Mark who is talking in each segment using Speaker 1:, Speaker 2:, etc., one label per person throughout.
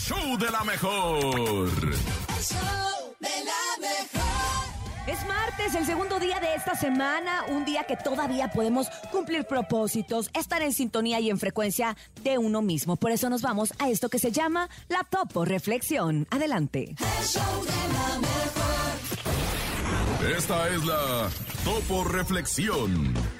Speaker 1: show de la mejor.
Speaker 2: El show de la mejor.
Speaker 3: Es martes, el segundo día de esta semana, un día que todavía podemos cumplir propósitos, estar en sintonía y en frecuencia de uno mismo. Por eso nos vamos a esto que se llama la Topo Reflexión. Adelante.
Speaker 2: El show de la mejor.
Speaker 1: Esta es la Topo Reflexión.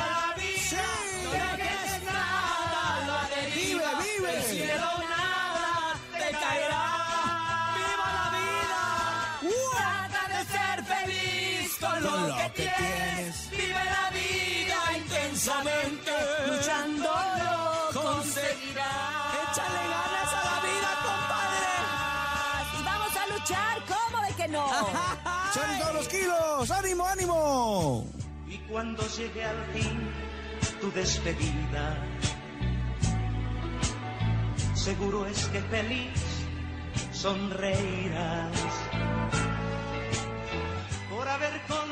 Speaker 4: lo, que, tienes. Vive la vida intensamente. Luchándolo conseguirás.
Speaker 3: Échale ganas a la vida, compadre. Y vamos a luchar, ¿cómo de que no?
Speaker 5: ¡Son todos los kilos! ¡Ánimo, ánimo!
Speaker 6: Y cuando llegue al fin tu despedida, seguro es que feliz sonreirás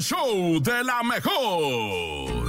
Speaker 1: Show de la mejor.